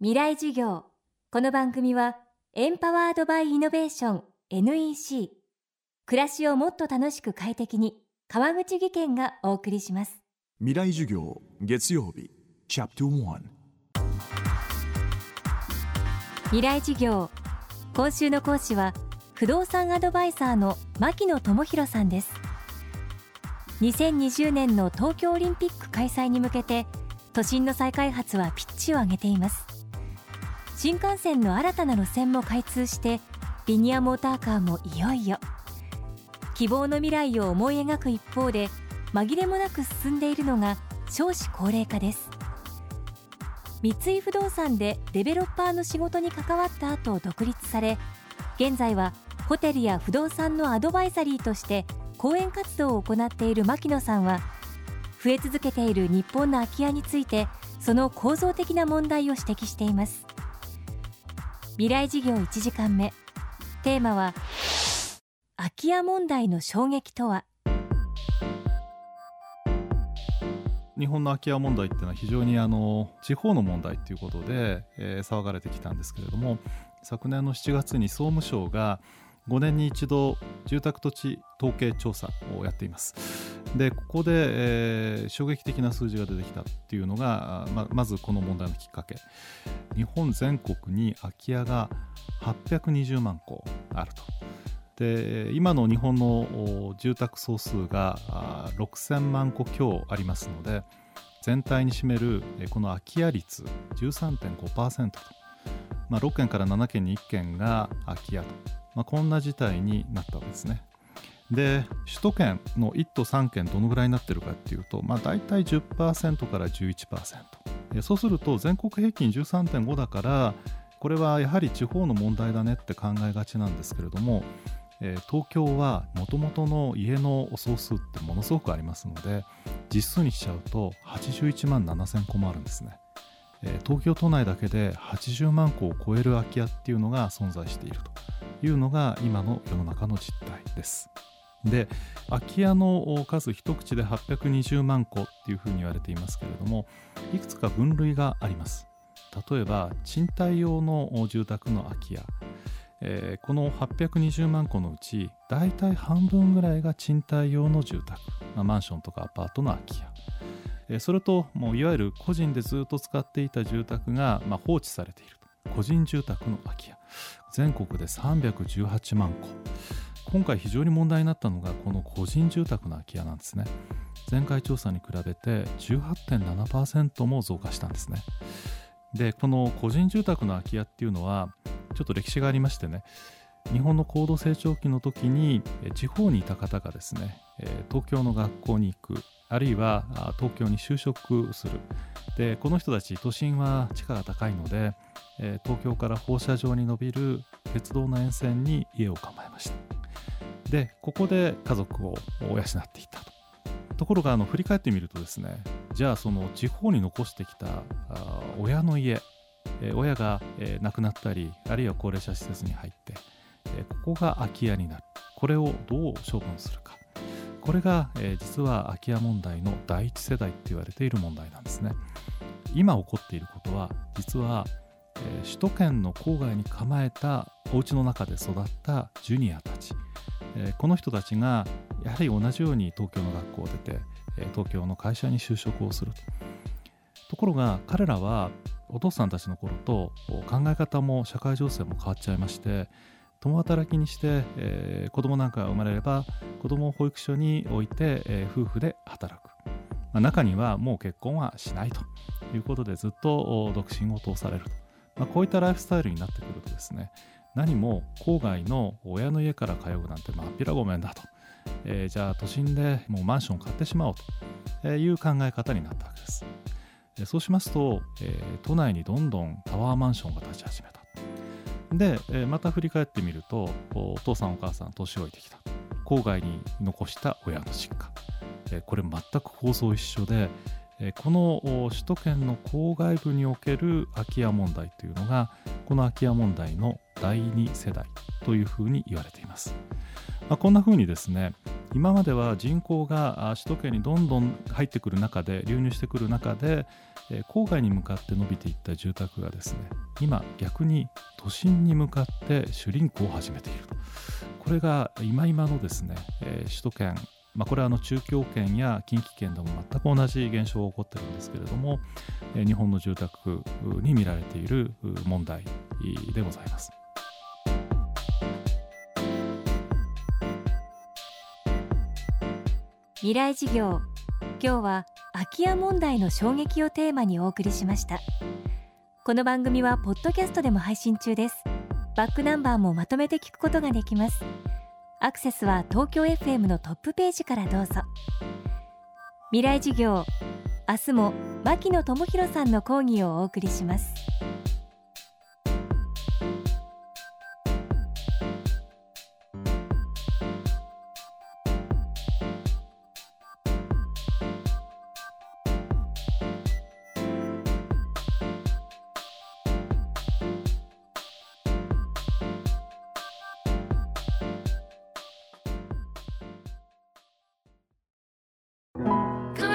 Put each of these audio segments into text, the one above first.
未来授業。この番組はエンパワードバイイノベーション NEC 暮らしをもっと楽しく快適に川口義賢がお送りします。未来授業月曜日チャプター未来授業。今週の講師は不動産アドバイザーの牧野智博さんです。2020年の東京オリンピック開催に向けて都心の再開発はピッチを上げています新幹線の新たな路線も開通してリニアモーターカーもいよいよ。希望の未来を思い描く一方で紛れもなく進んでいるのが少子高齢化です。三井不動産でデベロッパーの仕事に関わった後独立され現在はホテルや不動産のアドバイザリーとして講演活動を行っている牧野さんは増え続けている日本の空き家についてその構造的な問題を指摘しています。未来事業1時間目。テーマは空き家問題の衝撃とは？日本の空き家問題っていうのは非常にあの地方の問題っていうことで、えー、騒がれてきたんですけれども昨年の7月に総務省が5年に一度住宅土地統計調査をやっています。でここで、えー、衝撃的な数字が出てきたっていうのがままずこの問題のきっかけ。日本全国に空き家が820万戸あると。で今の日本の住宅総数が6000万戸強ありますので全体に占めるこの空き家率13.5%と、まあ、6件から7件に1件が空き家と、まあ、こんな事態になったわけですね。で首都圏の1都3県どのぐらいになってるかっていうと、まあ、大体10%から11%そうすると全国平均13.5だからこれはやはり地方の問題だねって考えがちなんですけれども、え、東京はもともとの家の総数ってものすごくありますので実数にしちゃうと81万7000戸もあるんですね、え、東京都内だけで80万戸を超える空き家っていうのが存在していると。いうのが今の世の中の実態です。で空き家の数一口で820万戸っていうふうに言われていますけれどもいくつか分類があります。例えば賃貸用の住宅の空き家、えー、この820万戸のうち大体半分ぐらいが賃貸用の住宅、まあ、マンションとかアパートの空き家、えー、それともういわゆる個人でずっと使っていた住宅が、まあ、放置されている。個人住宅の空き家。全国で318万戸。今回非常に問題になったのがこの個人住宅の空き家なんですね。前回調査に比べて18.7%も増加したんですね。でこの個人住宅の空き家っていうのはちょっと歴史がありましてね日本の高度成長期の時に地方にいた方がですね東京の学校に行くあるいは東京に就職する。でこの人たち都心は地価が高いので東京から放射状に伸びる鉄道の沿線に家を構えました。でここで家族を養っていたと。ところがあの振り返ってみるとですねじゃあその地方に残してきた親の家、親が、亡くなったりあるいは高齢者施設に入って、えここが空き家になる。これをどう処分するか。これが、え実は空き家問題の第一世代って言われている問題なんですね。今起こっていることは実は、え首都圏の郊外に構えたお家の中で育ったジュニアたち。えこの人たちがやはり同じように東京の学校を出て、え東京の会社に就職をすると。ところが彼らはお父さんたちの頃と考え方も社会情勢も変わっちゃいまして共働きにして、えー、子供なんかが生まれれば子供を保育所に置いて、えー、夫婦で働く、まあ、中にはもう結婚はしないということでずっと独身を通されると、まあ、こういったライフスタイルになってくるとですね何も郊外の親の家から通うなんてまっぴらごめんだと、えー、じゃあ都心でもうマンション買ってしまおうと。いう考え方になったわけです、そうしますと、えー、都内にどんどんタワーマンションが建ち始めた。で、えまた振り返ってみるとお父さんお母さん年老いてきた。郊外に残した親の実家、えこれ全く構造一緒でえこの首都圏の郊外部における空き家問題というのがこの空き家問題の第2世代というふうに言われています。まあ、こんな風にですね今までは人口が首都圏にどんどん入ってくる中で流入してくる中で郊外に向かって伸びていった住宅がですね今逆に都心に向かってシュリンクを始めていると。これが今今のですね首都圏まあ、これはあの中京圏や近畿圏でも全く同じ現象が起こってるんですけれども日本の住宅に見られている問題でございます。未来事業。今日は空き家問題の衝撃をテーマにお送りしました。この番組はポッドキャストでも配信中です。バックナンバーもまとめて聞くことができます。アクセスは東京 FM のトップページからどうぞ。未来事業明日も牧野智博さんの講義をお送りします。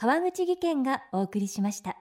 川口技研がお送りしました。